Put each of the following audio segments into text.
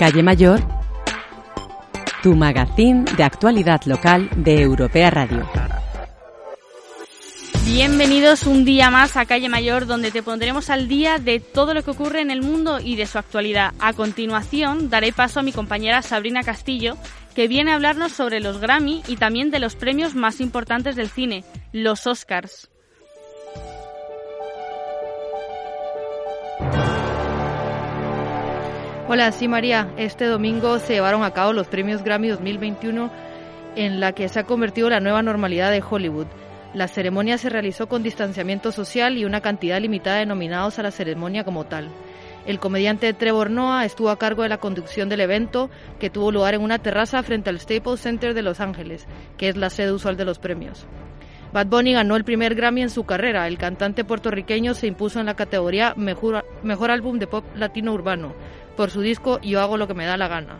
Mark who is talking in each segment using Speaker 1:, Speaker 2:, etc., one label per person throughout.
Speaker 1: Calle Mayor, tu magazín de actualidad local de Europea Radio.
Speaker 2: Bienvenidos un día más a Calle Mayor, donde te pondremos al día de todo lo que ocurre en el mundo y de su actualidad. A continuación, daré paso a mi compañera Sabrina Castillo, que viene a hablarnos sobre los Grammy y también de los premios más importantes del cine, los Oscars.
Speaker 3: Hola, sí María. Este domingo se llevaron a cabo los premios Grammy 2021 en la que se ha convertido la nueva normalidad de Hollywood. La ceremonia se realizó con distanciamiento social y una cantidad limitada de nominados a la ceremonia como tal. El comediante Trevor Noah estuvo a cargo de la conducción del evento, que tuvo lugar en una terraza frente al Staples Center de Los Ángeles, que es la sede usual de los premios. Bad Bunny ganó el primer Grammy en su carrera. El cantante puertorriqueño se impuso en la categoría Mejor, mejor Álbum de Pop Latino Urbano por su disco Yo hago lo que me da la gana.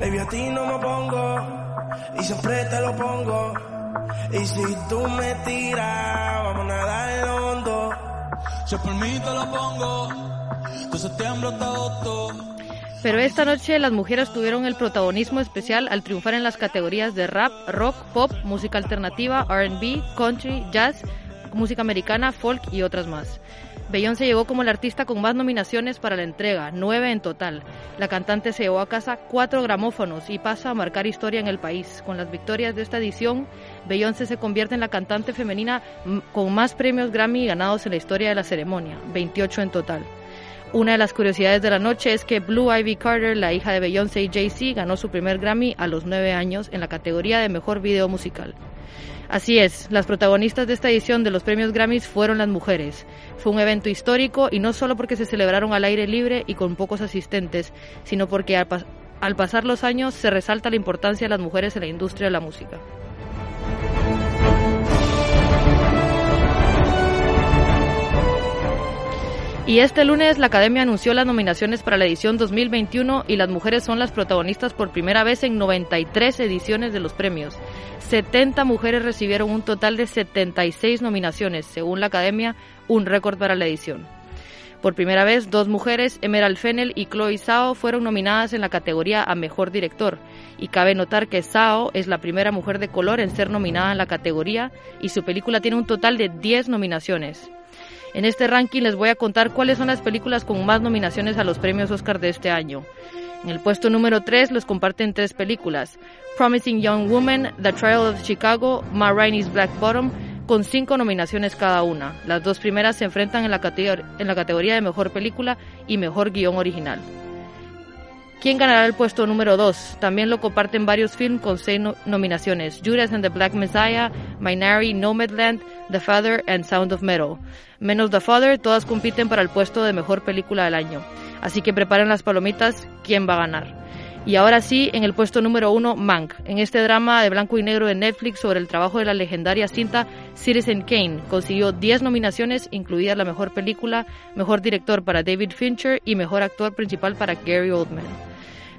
Speaker 4: Baby, a ti no me pongo. Y siempre te lo pongo. Y si tú me tiras, vamos a nadar hondo.
Speaker 5: Si lo pongo.
Speaker 3: Pero esta noche las mujeres tuvieron el protagonismo especial al triunfar en las categorías de rap, rock, pop, música alternativa, RB, country, jazz, música americana, folk y otras más. Beyoncé llegó como la artista con más nominaciones para la entrega, nueve en total. La cantante se llevó a casa cuatro gramófonos y pasa a marcar historia en el país. Con las victorias de esta edición, Beyoncé se convierte en la cantante femenina con más premios Grammy ganados en la historia de la ceremonia, 28 en total. Una de las curiosidades de la noche es que Blue Ivy Carter, la hija de Beyoncé y Jay-Z, ganó su primer Grammy a los nueve años en la categoría de Mejor Video Musical. Así es, las protagonistas de esta edición de los premios Grammys fueron las mujeres. Fue un evento histórico y no solo porque se celebraron al aire libre y con pocos asistentes, sino porque al, al pasar los años se resalta la importancia de las mujeres en la industria de la música. Y este lunes la Academia anunció las nominaciones para la edición 2021 y las mujeres son las protagonistas por primera vez en 93 ediciones de los premios. 70 mujeres recibieron un total de 76 nominaciones, según la Academia, un récord para la edición. Por primera vez, dos mujeres, Emerald Fennel y Chloe Zhao, fueron nominadas en la categoría a Mejor Director. Y cabe notar que Zhao es la primera mujer de color en ser nominada en la categoría y su película tiene un total de 10 nominaciones. En este ranking les voy a contar cuáles son las películas con más nominaciones a los premios Oscar de este año. En el puesto número 3 los comparten tres películas. Promising Young Woman, The Trial of Chicago, Ma Black Bottom, con cinco nominaciones cada una. Las dos primeras se enfrentan en la, categoría de Mejor Película y Mejor Guión Original. ¿Quién ganará el puesto número 2? También lo comparten varios films con seis no nominaciones. Judas and the Black Messiah, Minari, Nomadland, The Father and Sound of Metal. Menos The Father, todas compiten para el puesto de mejor película del año. Así que preparen las palomitas, ¿quién va a ganar? Y ahora sí, en el puesto número uno, Mank, en este drama de blanco y negro de Netflix sobre el trabajo de la legendaria cinta Citizen Kane. Consiguió 10 nominaciones, incluida la mejor película, mejor director para David Fincher y mejor actor principal para Gary Oldman.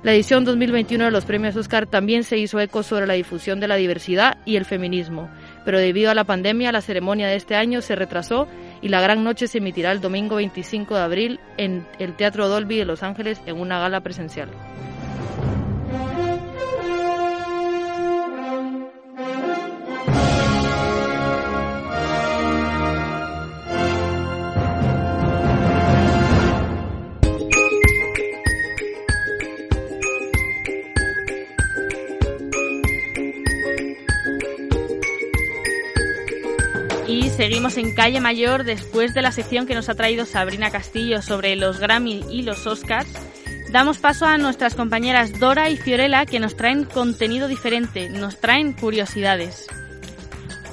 Speaker 3: La edición 2021 de los premios Oscar también se hizo eco sobre la difusión de la diversidad y el feminismo, pero debido a la pandemia la ceremonia de este año se retrasó y la gran noche se emitirá el domingo 25 de abril en el Teatro Dolby de Los Ángeles en una gala presencial.
Speaker 2: Seguimos en Calle Mayor después de la sección que nos ha traído Sabrina Castillo sobre los Grammy y los Oscars. Damos paso a nuestras compañeras Dora y Fiorella que nos traen contenido diferente, nos traen curiosidades.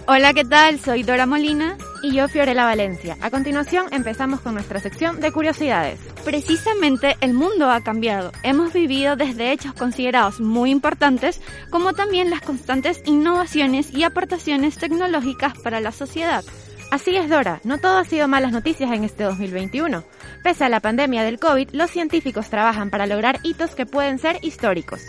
Speaker 6: Hola, ¿qué tal? Soy Dora Molina y yo Fiorella Valencia. A continuación empezamos con nuestra sección de curiosidades.
Speaker 7: Precisamente el mundo ha cambiado. Hemos vivido desde hechos considerados muy importantes como también las constantes innovaciones y aportaciones tecnológicas para la sociedad.
Speaker 6: Así es, Dora, no todo ha sido malas noticias en este 2021. Pese a la pandemia del COVID, los científicos trabajan para lograr hitos que pueden ser históricos.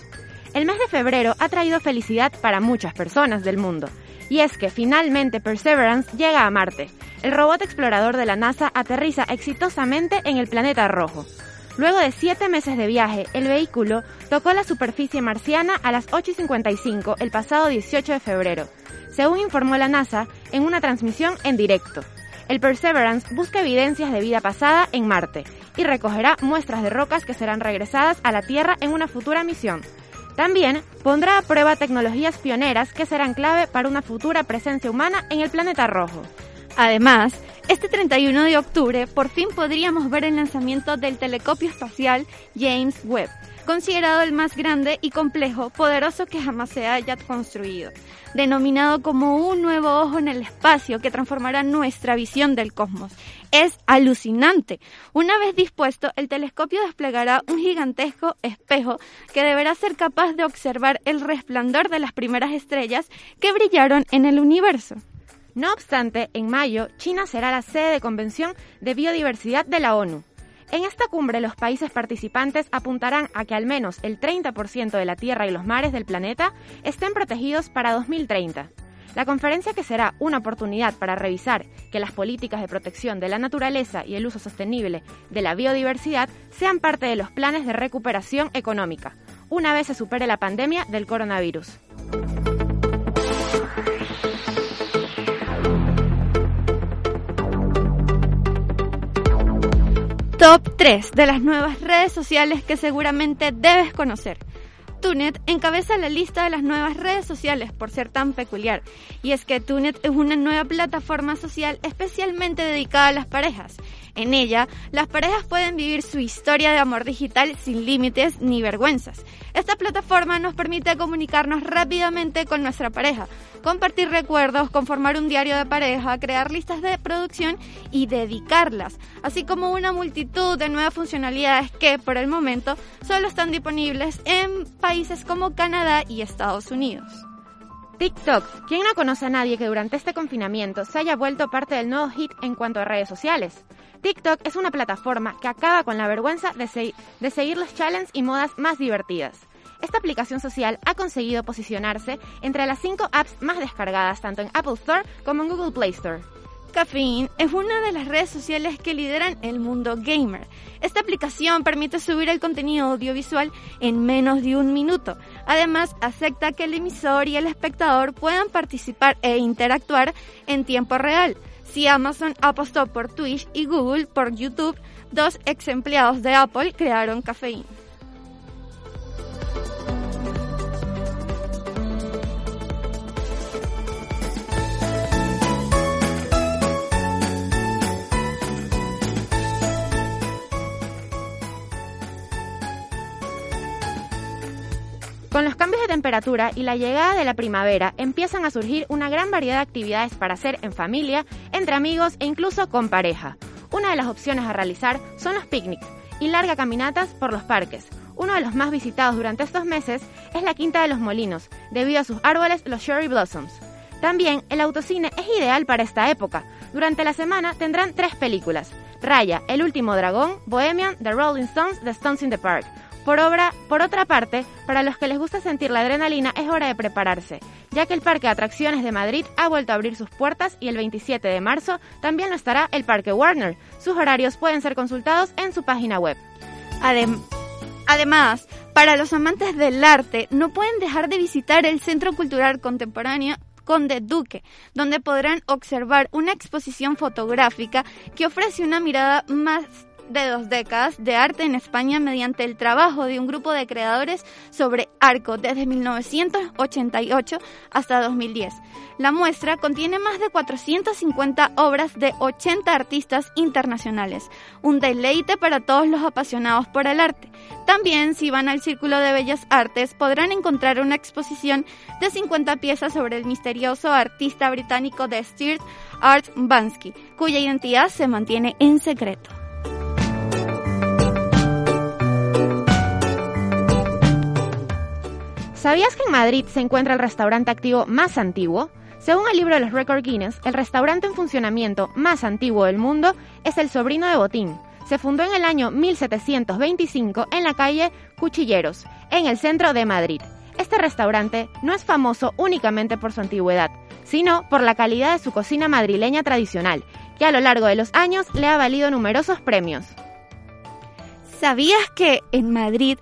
Speaker 6: El mes de febrero ha traído felicidad para muchas personas del mundo. Y es que finalmente Perseverance llega a Marte. El robot explorador de la NASA aterriza exitosamente en el planeta rojo. Luego de siete meses de viaje, el vehículo tocó la superficie marciana a las 8.55 el pasado 18 de febrero, según informó la NASA en una transmisión en directo. El Perseverance busca evidencias de vida pasada en Marte y recogerá muestras de rocas que serán regresadas a la Tierra en una futura misión. También pondrá a prueba tecnologías pioneras que serán clave para una futura presencia humana en el planeta rojo.
Speaker 7: Además, este 31 de octubre por fin podríamos ver el lanzamiento del telescopio espacial James Webb, considerado el más grande y complejo, poderoso que jamás se haya construido, denominado como un nuevo ojo en el espacio que transformará nuestra visión del cosmos. Es alucinante. Una vez dispuesto, el telescopio desplegará un gigantesco espejo que deberá ser capaz de observar el resplandor de las primeras estrellas que brillaron en el universo.
Speaker 6: No obstante, en mayo, China será la sede de convención de biodiversidad de la ONU. En esta cumbre los países participantes apuntarán a que al menos el 30% de la tierra y los mares del planeta estén protegidos para 2030. La conferencia que será una oportunidad para revisar que las políticas de protección de la naturaleza y el uso sostenible de la biodiversidad sean parte de los planes de recuperación económica, una vez se supere la pandemia del coronavirus.
Speaker 7: Top 3 de las nuevas redes sociales que seguramente debes conocer. Tunet encabeza la lista de las nuevas redes sociales por ser tan peculiar. Y es que Tunet es una nueva plataforma social especialmente dedicada a las parejas. En ella, las parejas pueden vivir su historia de amor digital sin límites ni vergüenzas. Esta plataforma nos permite comunicarnos rápidamente con nuestra pareja, compartir recuerdos, conformar un diario de pareja, crear listas de producción y dedicarlas, así como una multitud de nuevas funcionalidades que por el momento solo están disponibles en países como Canadá y Estados Unidos.
Speaker 6: TikTok. ¿Quién no conoce a nadie que durante este confinamiento se haya vuelto parte del nuevo hit en cuanto a redes sociales? TikTok es una plataforma que acaba con la vergüenza de, seguir los challenges y modas más divertidas. Esta aplicación social ha conseguido posicionarse entre las cinco apps más descargadas tanto en Apple Store como en Google Play Store.
Speaker 7: Caffeine es una de las redes sociales que lideran el mundo gamer. Esta aplicación permite subir el contenido audiovisual en menos de un minuto. Además, acepta que el emisor y el espectador puedan participar e interactuar en tiempo real. Si Amazon apostó por Twitch y Google por YouTube, dos ex empleados de Apple crearon Caffeine.
Speaker 6: Con los cambios de temperatura y la llegada de la primavera empiezan a surgir una gran variedad de actividades para hacer en familia, entre amigos e incluso con pareja. Una de las opciones a realizar son los picnics y largas caminatas por los parques. Uno de los más visitados durante estos meses es la Quinta de los Molinos, debido a sus árboles los Cherry Blossoms. También el autocine es ideal para esta época. Durante la semana tendrán tres películas. Raya, El último dragón, Bohemian, The Rolling Stones, The Stones in the Park. Por, obra, por otra parte, para los que les gusta sentir la adrenalina es hora de prepararse, ya que el Parque de Atracciones de Madrid ha vuelto a abrir sus puertas y el 27 de marzo también lo estará el Parque Warner. Sus horarios pueden ser consultados en su página web.
Speaker 7: Además, para los amantes del arte, no pueden dejar de visitar el Centro Cultural Contemporáneo Conde Duque, donde podrán observar una exposición fotográfica que ofrece una mirada más de dos décadas de arte en España mediante el trabajo de un grupo de creadores sobre arco desde 1988 hasta 2010. La muestra contiene más de 450 obras de 80 artistas internacionales, un deleite para todos los apasionados por el arte. También, si van al Círculo de Bellas Artes, podrán encontrar una exposición de 50 piezas sobre el misterioso artista británico de Stirt Art Bansky, cuya identidad se mantiene en secreto.
Speaker 6: ¿Sabías que en Madrid se encuentra el restaurante activo más antiguo? Según el libro de los Record Guinness, el restaurante en funcionamiento más antiguo del mundo es el Sobrino de Botín. Se fundó en el año 1725 en la calle Cuchilleros, en el centro de Madrid. Este restaurante no es famoso únicamente por su antigüedad, sino por la calidad de su cocina madrileña tradicional, que a lo largo de los años le ha valido numerosos premios.
Speaker 7: ¿Sabías que en Madrid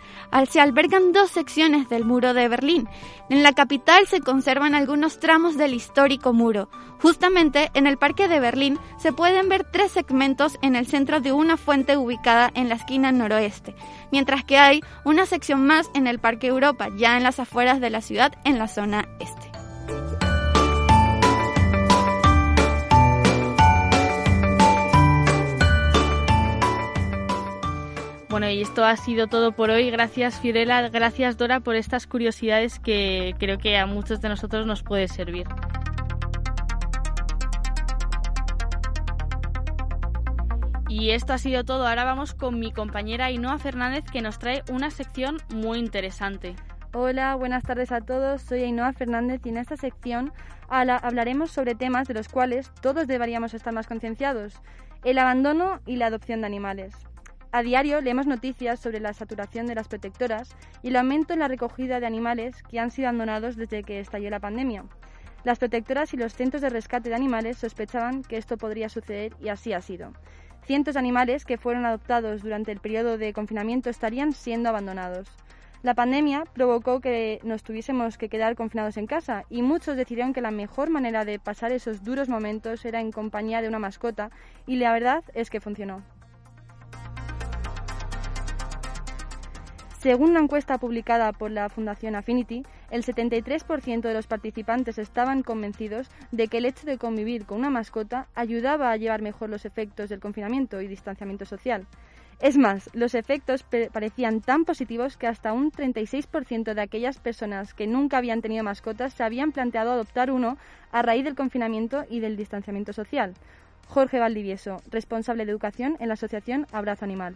Speaker 7: se albergan dos secciones del muro de Berlín? En la capital se conservan algunos tramos del histórico muro. Justamente en el Parque de Berlín se pueden ver tres segmentos en el centro de una fuente ubicada en la esquina noroeste, mientras que hay una sección más en el Parque Europa, ya en las afueras de la ciudad, en la zona este.
Speaker 2: Bueno, y esto ha sido todo por hoy. Gracias Fiorella, gracias Dora por estas curiosidades que creo que a muchos de nosotros nos puede servir. Y esto ha sido todo. Ahora vamos con mi compañera Ainhoa Fernández que nos trae una sección muy interesante.
Speaker 8: Hola, buenas tardes a todos. Soy Ainhoa Fernández y en esta sección hablaremos sobre temas de los cuales todos deberíamos estar más concienciados. El abandono y la adopción de animales. A diario leemos noticias sobre la saturación de las protectoras y el aumento en la recogida de animales que han sido abandonados desde que estalló la pandemia. Las protectoras y los centros de rescate de animales sospechaban que esto podría suceder y así ha sido. Cientos de animales que fueron adoptados durante el periodo de confinamiento estarían siendo abandonados. La pandemia provocó que nos tuviésemos que quedar confinados en casa y muchos decidieron que la mejor manera de pasar esos duros momentos era en compañía de una mascota y la verdad es que funcionó. Según una encuesta publicada por la Fundación Affinity, el 73% de los participantes estaban convencidos de que el hecho de convivir con una mascota ayudaba a llevar mejor los efectos del confinamiento y distanciamiento social. Es más, los efectos parecían tan positivos que hasta un 36% de aquellas personas que nunca habían tenido mascotas se habían planteado adoptar uno a raíz del confinamiento y del distanciamiento social. Jorge Valdivieso, responsable de educación en la asociación Abrazo Animal.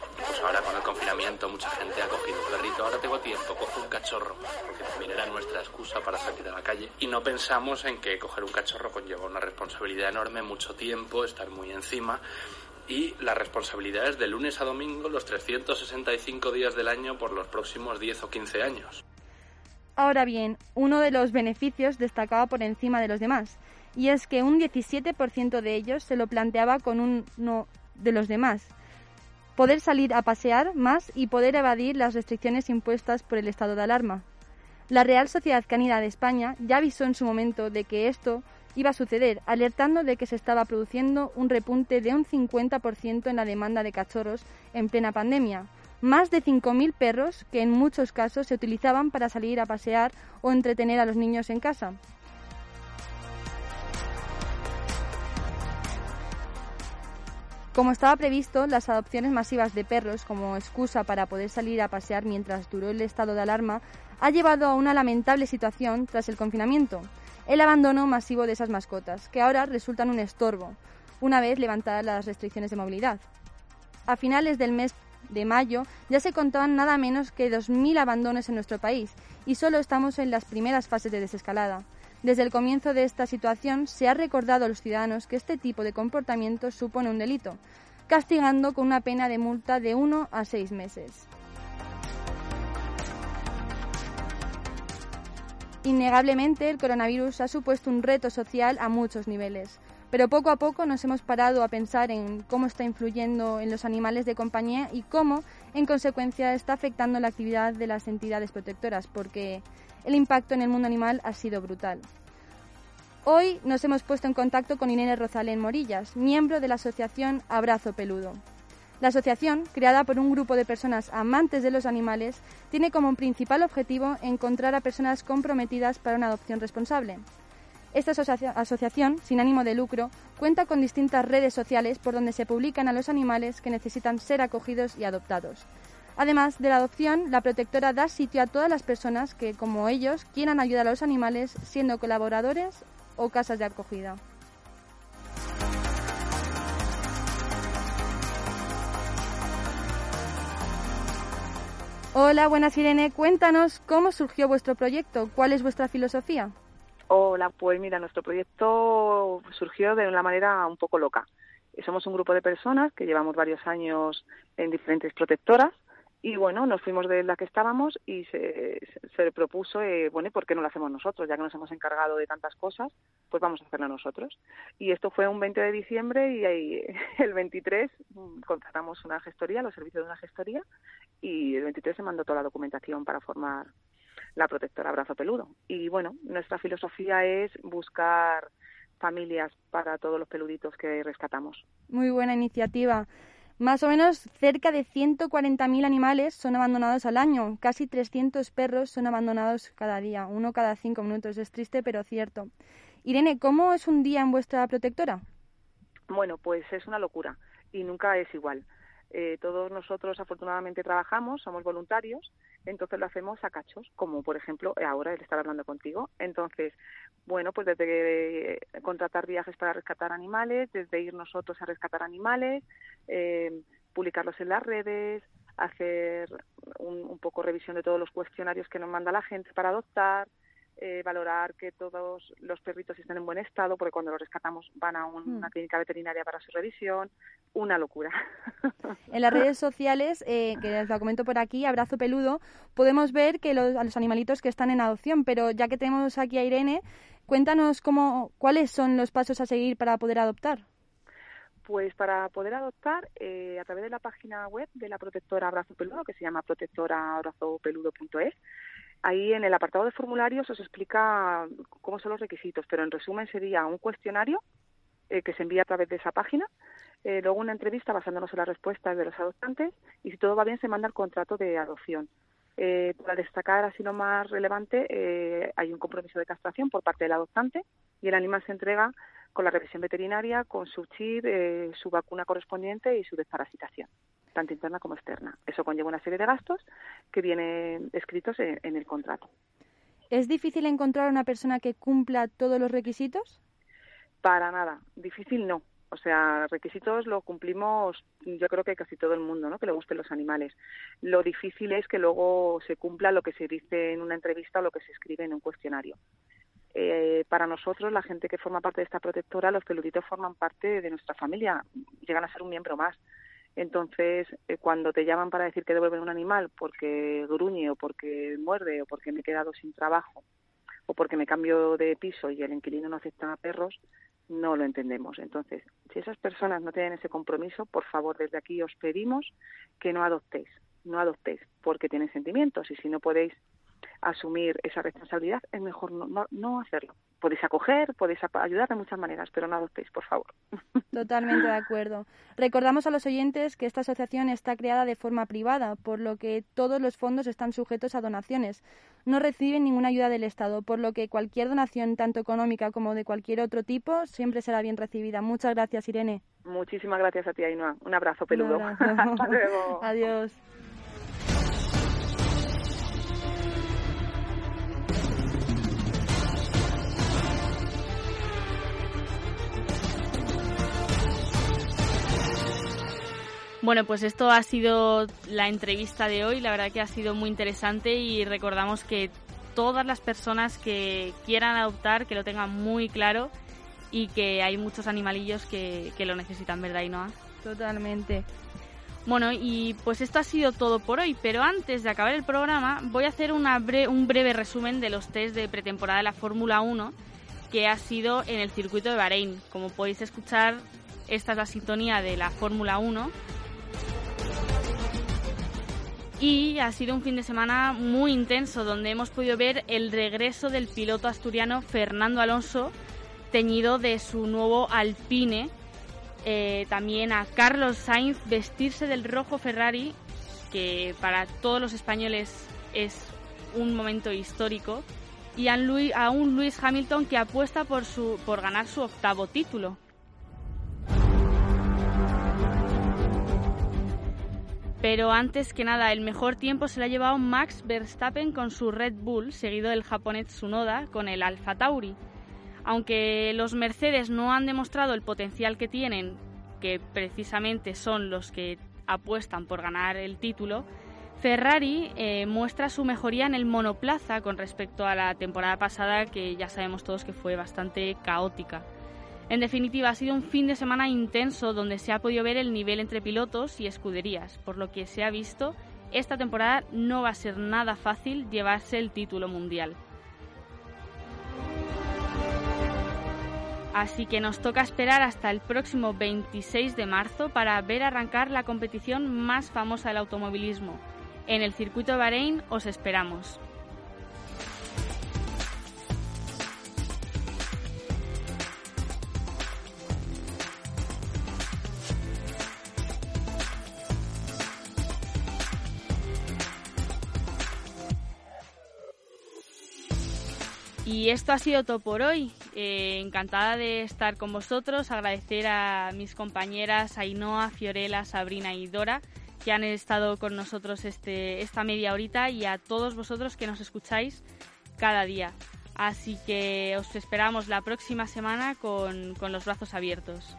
Speaker 9: Pues ahora con el confinamiento mucha gente ha cogido un perrito, ahora tengo tiempo, cojo un cachorro, porque también era nuestra excusa para salir a la calle. Y no pensamos en que coger un cachorro conlleva una responsabilidad enorme, mucho tiempo, estar muy encima. Y las responsabilidades de lunes a domingo, los 365 días del año por los próximos 10 o 15 años.
Speaker 8: Ahora bien, uno de los beneficios destacaba por encima de los demás, y es que un 17% de ellos se lo planteaba con uno de los demás, poder salir a pasear más y poder evadir las restricciones impuestas por el estado de alarma. La Real Sociedad Canina de España ya avisó en su momento de que esto iba a suceder, alertando de que se estaba produciendo un repunte de un 50% en la demanda de cachorros en plena pandemia. Más de 5.000 perros que en muchos casos se utilizaban para salir a pasear o entretener a los niños en casa. Como estaba previsto, las adopciones masivas de perros como excusa para poder salir a pasear mientras duró el estado de alarma ha llevado a una lamentable situación tras el confinamiento, el abandono masivo de esas mascotas, que ahora resultan un estorbo, una vez levantadas las restricciones de movilidad. A finales del mes de mayo ya se contaban nada menos que 2.000 abandonos en nuestro país y solo estamos en las primeras fases de desescalada. Desde el comienzo de esta situación se ha recordado a los ciudadanos que este tipo de comportamiento supone un delito, castigando con una pena de multa de uno a seis meses. Innegablemente, el coronavirus ha supuesto un reto social a muchos niveles, pero poco a poco nos hemos parado a pensar en cómo está influyendo en los animales de compañía y cómo, en consecuencia, está afectando la actividad de las entidades protectoras, porque el impacto en el mundo animal ha sido brutal. Hoy nos hemos puesto en contacto con Irene Rosalén Morillas, miembro de la asociación Abrazo Peludo. La asociación, creada por un grupo de personas amantes de los animales, tiene como principal objetivo encontrar a personas comprometidas para una adopción responsable. Esta asociación, sin ánimo de lucro, cuenta con distintas redes sociales por donde se publican a los animales que necesitan ser acogidos y adoptados. Además de la adopción, la protectora da sitio a todas las personas que, como ellos, quieran ayudar a los animales siendo colaboradores o casas de acogida. Hola, buenas Irene. Cuéntanos cómo surgió vuestro proyecto, cuál es vuestra filosofía.
Speaker 10: Hola, pues mira, nuestro proyecto surgió de una manera un poco loca. Somos un grupo de personas que llevamos varios años en diferentes protectoras y bueno, nos fuimos de la que estábamos y se, se propuso, eh, bueno, ¿y por qué no lo hacemos nosotros? Ya que nos hemos encargado de tantas cosas, pues vamos a hacerlo nosotros. Y esto fue un 20 de diciembre y ahí, el 23 mm, contratamos una gestoría, los servicios de una gestoría, y el 23 se mandó toda la documentación para formar la protectora Abrazo Peludo. Y bueno, nuestra filosofía es buscar familias para todos los peluditos que rescatamos.
Speaker 8: Muy buena iniciativa. Más o menos cerca de 140.000 animales son abandonados al año. Casi 300 perros son abandonados cada día, uno cada cinco minutos. Es triste, pero cierto. Irene, ¿cómo es un día en vuestra protectora?
Speaker 10: Bueno, pues es una locura y nunca es igual. Eh, todos nosotros afortunadamente trabajamos, somos voluntarios, entonces lo hacemos a cachos, como por ejemplo ahora el estar hablando contigo. Entonces, bueno, pues desde contratar viajes para rescatar animales, desde ir nosotros a rescatar animales, eh, publicarlos en las redes, hacer un, un, poco revisión de todos los cuestionarios que nos manda la gente para adoptar, eh, valorar que todos los perritos estén en buen estado, porque cuando los rescatamos van a una mm. clínica veterinaria para su revisión, una locura.
Speaker 8: En las redes sociales, eh, que les lo comento por aquí, Abrazo Peludo, podemos ver que los, a los animalitos que están en adopción, pero ya que tenemos aquí a Irene, cuéntanos cómo, cuáles son los pasos a seguir para poder adoptar.
Speaker 10: Pues para poder adoptar, eh, a través de la página web de la protectora Abrazo Peludo, que se llama protectorabrazopeludo.es, Ahí en el apartado de formularios os explica cómo son los requisitos, pero en resumen sería un cuestionario eh, que se envía a través de esa página, eh, luego una entrevista basándonos en las respuestas de los adoptantes y si todo va bien se manda el contrato de adopción. Eh, para destacar así lo más relevante, eh, hay un compromiso de castración por parte del adoptante y el animal se entrega con la revisión veterinaria, con su chip, eh, su vacuna correspondiente y su desparasitación tanto interna como externa. Eso conlleva una serie de gastos que vienen escritos en, el contrato.
Speaker 8: ¿Es difícil encontrar una persona que cumpla todos los requisitos?
Speaker 10: Para nada, difícil no. O sea, requisitos lo cumplimos, yo creo que casi todo el mundo, ¿no? Que le gusten los animales. Lo difícil es que luego se cumpla lo que se dice en una entrevista o lo que se escribe en un cuestionario. Eh, para nosotros, la gente que forma parte de esta protectora, los peluditos forman parte de nuestra familia, llegan a ser un miembro más. Entonces, eh, cuando te llaman para decir que devuelven un animal porque gruñe o porque muerde o porque me he quedado sin trabajo o porque me cambio de piso y el inquilino no acepta a perros, no lo entendemos. Entonces, si esas personas no tienen ese compromiso, por favor, desde aquí os pedimos que no adoptéis, no adoptéis porque tienen sentimientos y si no podéis asumir esa responsabilidad, es mejor no, no, hacerlo. Podéis acoger, podéis ayudar de muchas maneras, pero no adoptéis, por favor.
Speaker 8: Totalmente de acuerdo. Recordamos a los oyentes que esta asociación está creada de forma privada, por lo que todos los fondos están sujetos a donaciones. No reciben ninguna ayuda del Estado, por lo que cualquier donación, tanto económica como de cualquier otro tipo, siempre será bien recibida. Muchas gracias, Irene.
Speaker 10: Muchísimas gracias a ti, Ainhoa. Un abrazo peludo.
Speaker 8: Hasta luego. Adiós.
Speaker 2: Bueno, pues esto ha sido la entrevista de hoy. La verdad que ha sido muy interesante y recordamos que todas las personas que quieran adoptar, que lo tengan muy claro y que hay muchos animalillos que, lo necesitan, ¿verdad, Inoa?
Speaker 8: Totalmente.
Speaker 2: Bueno, y pues esto ha sido todo por hoy, pero antes de acabar el programa voy a hacer una un breve resumen de los test de pretemporada de la Fórmula 1 que ha sido en el circuito de Bahrein. Como podéis escuchar, esta es la sintonía de la Fórmula 1 y ha sido un fin de semana muy intenso donde hemos podido ver el regreso del piloto asturiano Fernando Alonso teñido de su nuevo Alpine Eh, también a Carlos Sainz vestirse del rojo Ferrari, que para todos los españoles es un momento histórico. Y a, un Lewis Hamilton que apuesta por, su, por ganar su octavo título. Pero antes que nada, el mejor tiempo se lo ha llevado Max Verstappen con su Red Bull, seguido del japonés Tsunoda con el Alfa Tauri. Aunque los Mercedes no han demostrado el potencial que tienen, que precisamente son los que apuestan por ganar el título, Ferrari eh, muestra su mejoría en el monoplaza con respecto a la temporada pasada, que ya sabemos todos que fue bastante caótica. En definitiva, ha sido un fin de semana intenso donde se ha podido ver el nivel entre pilotos y escuderías, por lo que se ha visto, esta temporada no va a ser nada fácil llevarse el título mundial. Así que nos toca esperar hasta el próximo 26 de marzo para ver arrancar la competición más famosa del automovilismo. En el circuito de Bahrein os esperamos. Y esto ha sido todo por hoy. Eh, encantada de estar con vosotros, agradecer a mis compañeras Ainhoa, Fiorella, Sabrina y Dora que han estado con nosotros este, esta media horita y a todos vosotros que nos escucháis cada día. Así que os esperamos la próxima semana con, con los brazos abiertos.